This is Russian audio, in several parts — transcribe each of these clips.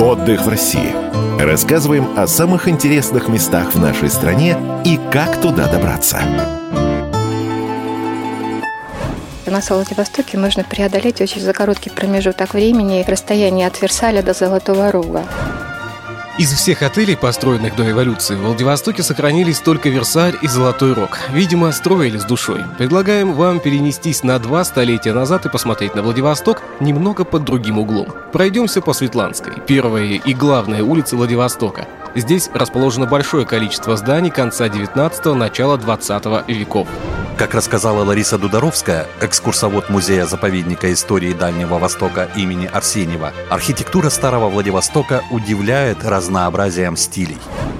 Отдых в России. Рассказываем о самых интересных местах в нашей стране и как туда добраться. В Владивостоке можно преодолеть очень за короткий промежуток времени расстояние от Версаля до Золотого Рога. Из всех отелей, построенных до эволюции, в Владивостоке сохранились только Версаль и Золотой Рог. Видимо, строили с душой. Предлагаем вам перенестись на два столетия назад и посмотреть на Владивосток немного под другим углом. Пройдемся по Светланской, первая и главная улица Владивостока. Здесь расположено большое количество зданий конца 19-го, начала 20 веков. Как рассказала Лариса Дударовская, экскурсовод Музея-заповедника истории Дальнего Востока имени Арсеньева, архитектура Старого Владивостока удивляет разнообразием стилей.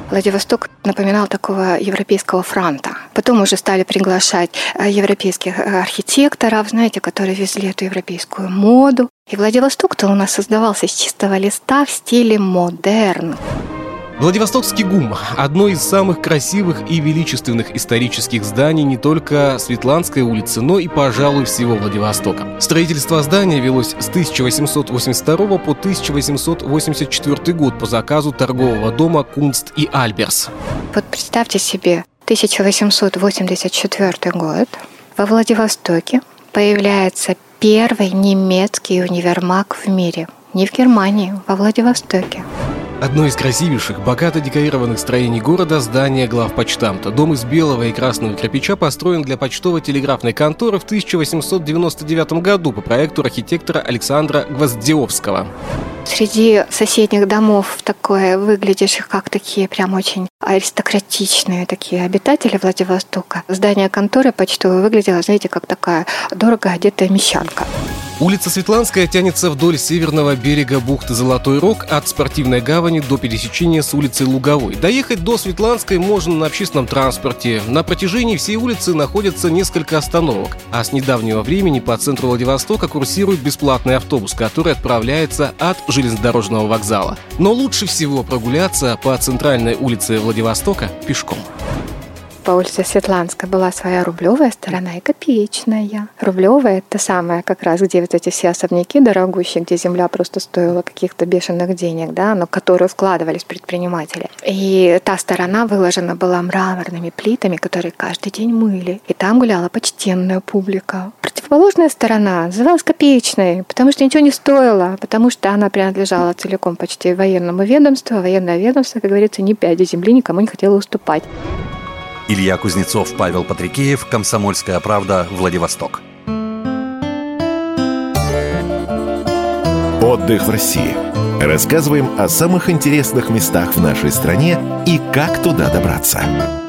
Владивосток напоминал такого европейского франта. Потом уже стали приглашать э, европейских э, архитекторов, знаете, которые везли эту европейскую моду. И Владивосток-то у нас создавался с чистого листа в стиле модерн. Владивостокский ГУМ – одно из самых красивых и величественных исторических зданий не только Светланской улицы, но и, пожалуй, всего Владивостока. Строительство здания велось с 1882 по 1884 год по заказу торгового дома «Кунст и Альберс». Вот представьте себе, 1884 год, во Владивостоке появляется первый немецкий универмаг в мире. Не в Германии, во Владивостоке. Одно из красивейших, богато декорированных строений города – здание главпочтамта. Дом из белого и красного кирпича построен для почтово-телеграфной конторы в 1899 году по проекту архитектора Александра Гвоздеовского. Среди соседних домов такое выглядящих как такие прям очень аристократичные такие обитатели Владивостока. Здание конторы почтовой выглядело, знаете, как такая дорого одетая мещанка. Улица Светланская тянется вдоль северного берега бухты Золотой Рог от спортивной гавани до пересечения с улицей Луговой. Доехать до Светланской можно на общественном транспорте. На протяжении всей улицы находятся несколько остановок, а с недавнего времени по центру Владивостока курсирует бесплатный автобус, который отправляется от железнодорожного вокзала. Но лучше всего прогуляться по центральной улице Владивостока пешком по улице Светланской была своя рублевая сторона и копеечная. Рублевая — это самая как раз, где вот эти все особняки дорогущие, где земля просто стоила каких-то бешеных денег, да, но которые вкладывались предприниматели. И та сторона выложена была мраморными плитами, которые каждый день мыли. И там гуляла почтенная публика. Противоположная сторона называлась копеечной, потому что ничего не стоила, потому что она принадлежала целиком почти военному ведомству. А военное ведомство, как говорится, ни пяди земли никому не хотело уступать. Илья Кузнецов, Павел Патрикеев, Комсомольская правда, Владивосток. Отдых в России. Рассказываем о самых интересных местах в нашей стране и как туда добраться.